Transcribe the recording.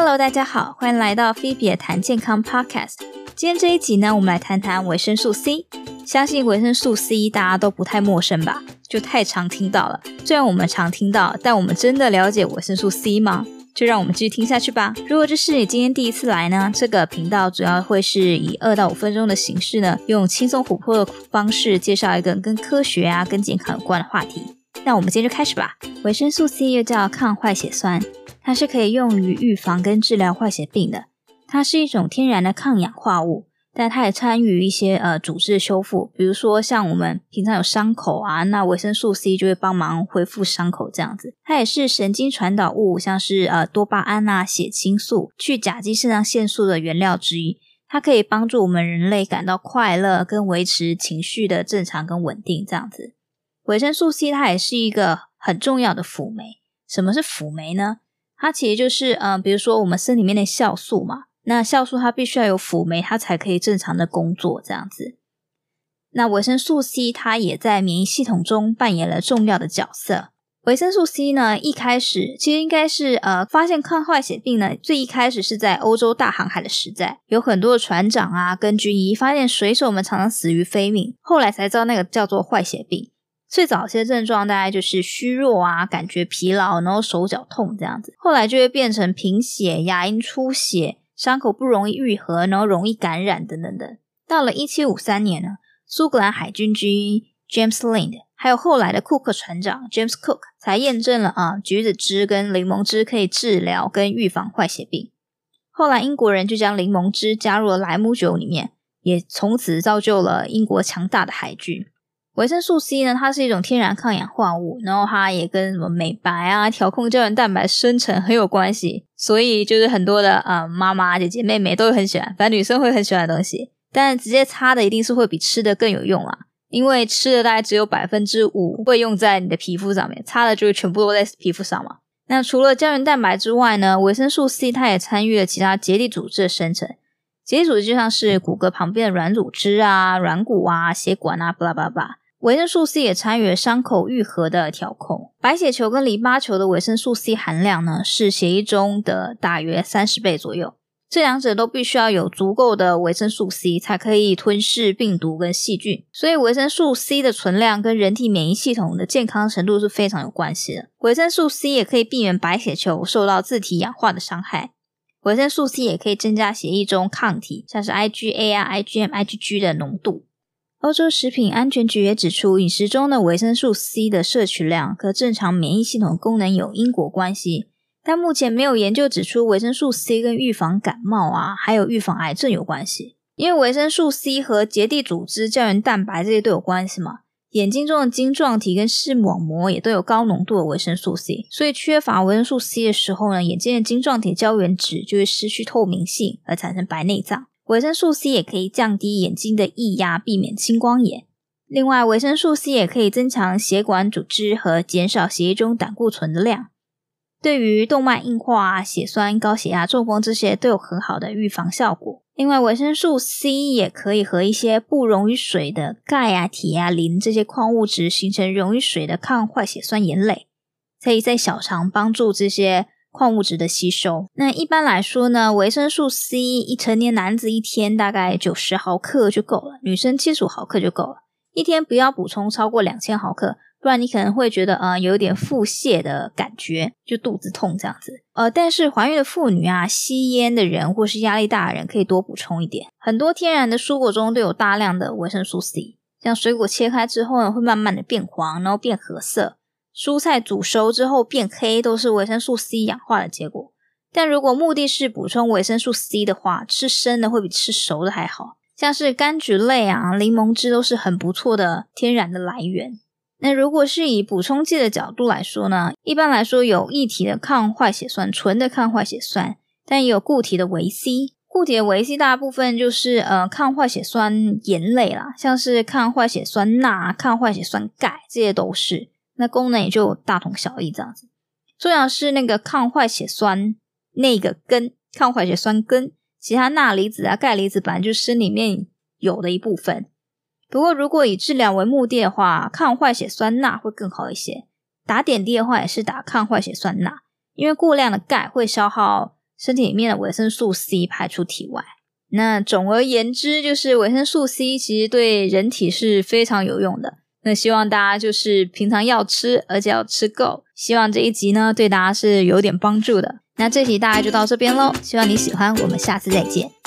Hello，大家好，欢迎来到菲比的谈健康 Podcast。今天这一集呢，我们来谈谈维生素 C。相信维生素 C 大家都不太陌生吧？就太常听到了。虽然我们常听到，但我们真的了解维生素 C 吗？就让我们继续听下去吧。如果这是你今天第一次来呢，这个频道主要会是以二到五分钟的形式呢，用轻松活泼的方式介绍一个跟科学啊、跟健康有关的话题。那我们今天就开始吧。维生素 C 又叫抗坏血酸，它是可以用于预防跟治疗坏血病的。它是一种天然的抗氧化物。但它也参与一些呃组织的修复，比如说像我们平常有伤口啊，那维生素 C 就会帮忙恢复伤口这样子。它也是神经传导物，像是呃多巴胺啊、血清素、去甲基肾上腺素的原料之一。它可以帮助我们人类感到快乐，跟维持情绪的正常跟稳定这样子。维生素 C 它也是一个很重要的辅酶。什么是辅酶呢？它其实就是嗯、比如说我们身体里面的酵素嘛。那酵素它必须要有辅酶，它才可以正常的工作这样子。那维生素 C 它也在免疫系统中扮演了重要的角色。维生素 C 呢，一开始其实应该是呃发现抗坏血病呢，最一开始是在欧洲大航海的时代，有很多的船长啊跟军医发现水手们常常死于非命，后来才知道那个叫做坏血病。最早些症状大概就是虚弱啊，感觉疲劳，然后手脚痛这样子，后来就会变成贫血、牙龈出血。伤口不容易愈合，然后容易感染等等等。到了一七五三年呢，苏格兰海军军医 James Lind，还有后来的库克船长 James Cook 才验证了啊，橘子汁跟柠檬汁可以治疗跟预防坏血病。后来英国人就将柠檬汁加入了莱姆酒里面，也从此造就了英国强大的海军。维生素 C 呢，它是一种天然抗氧化物，然后它也跟什么美白啊、调控胶原蛋白生成很有关系，所以就是很多的呃妈妈、姐姐、妹妹都很喜欢，反正女生会很喜欢的东西。但直接擦的一定是会比吃的更有用啦，因为吃的大概只有百分之五会用在你的皮肤上面，擦的就是全部都在皮肤上嘛。那除了胶原蛋白之外呢，维生素 C 它也参与了其他结缔组织的生成。结缔组织就像是骨骼旁边的软组织啊、软骨啊、血管啊，巴拉巴拉。维生素 C 也参与了伤口愈合的调控。白血球跟淋巴球的维生素 C 含量呢，是血液中的大约三十倍左右。这两者都必须要有足够的维生素 C 才可以吞噬病毒跟细菌。所以维生素 C 的存量跟人体免疫系统的健康程度是非常有关系的。维生素 C 也可以避免白血球受到自体氧化的伤害。维生素 C 也可以增加血液中抗体，像是 IgA 啊、IgM、IgG 的浓度。欧洲食品安全局也指出，饮食中的维生素 C 的摄取量和正常免疫系统功能有因果关系，但目前没有研究指出维生素 C 跟预防感冒啊，还有预防癌症有关系。因为维生素 C 和结缔组织、胶原蛋白这些都有关系嘛，眼睛中的晶状体跟视网膜也都有高浓度的维生素 C，所以缺乏维生素 C 的时候呢，眼睛的晶状体胶原质就会失去透明性，而产生白内障。维生素 C 也可以降低眼睛的液压，避免青光眼。另外，维生素 C 也可以增强血管组织和减少血液中胆固醇的量，对于动脉硬化、血栓、高血压、中风这些都有很好的预防效果。另外，维生素 C 也可以和一些不溶于水的钙啊、铁啊、磷这些矿物质形成溶于水的抗坏血酸盐类，可以在小肠帮助这些。矿物质的吸收。那一般来说呢，维生素 C 一成年男子一天大概九十毫克就够了，女生七十五毫克就够了。一天不要补充超过两千毫克，不然你可能会觉得呃有点腹泻的感觉，就肚子痛这样子。呃，但是怀孕的妇女啊、吸烟的人或是压力大的人可以多补充一点。很多天然的蔬果中都有大量的维生素 C，像水果切开之后呢，会慢慢的变黄，然后变褐色。蔬菜煮熟之后变黑，都是维生素 C 氧化的结果。但如果目的是补充维生素 C 的话，吃生的会比吃熟的还好。像是柑橘类啊、柠檬汁都是很不错的天然的来源。那如果是以补充剂的角度来说呢，一般来说有液体的抗坏血酸，纯的抗坏血酸，但也有固体的维 C。固体的维 C 大部分就是呃抗坏血酸盐类啦，像是抗坏血酸钠、抗坏血酸钙，这些都是。那功能也就大同小异这样子，重要是那个抗坏血酸那个根，抗坏血酸根，其他钠离子啊、钙离子本来就是身里面有的一部分。不过如果以治疗为目的的话，抗坏血酸钠会更好一些。打点滴的话也是打抗坏血酸钠，因为过量的钙会消耗身体里面的维生素 C 排出体外。那总而言之，就是维生素 C 其实对人体是非常有用的。那希望大家就是平常要吃，而且要吃够。希望这一集呢对大家是有点帮助的。那这集大概就到这边喽，希望你喜欢，我们下次再见。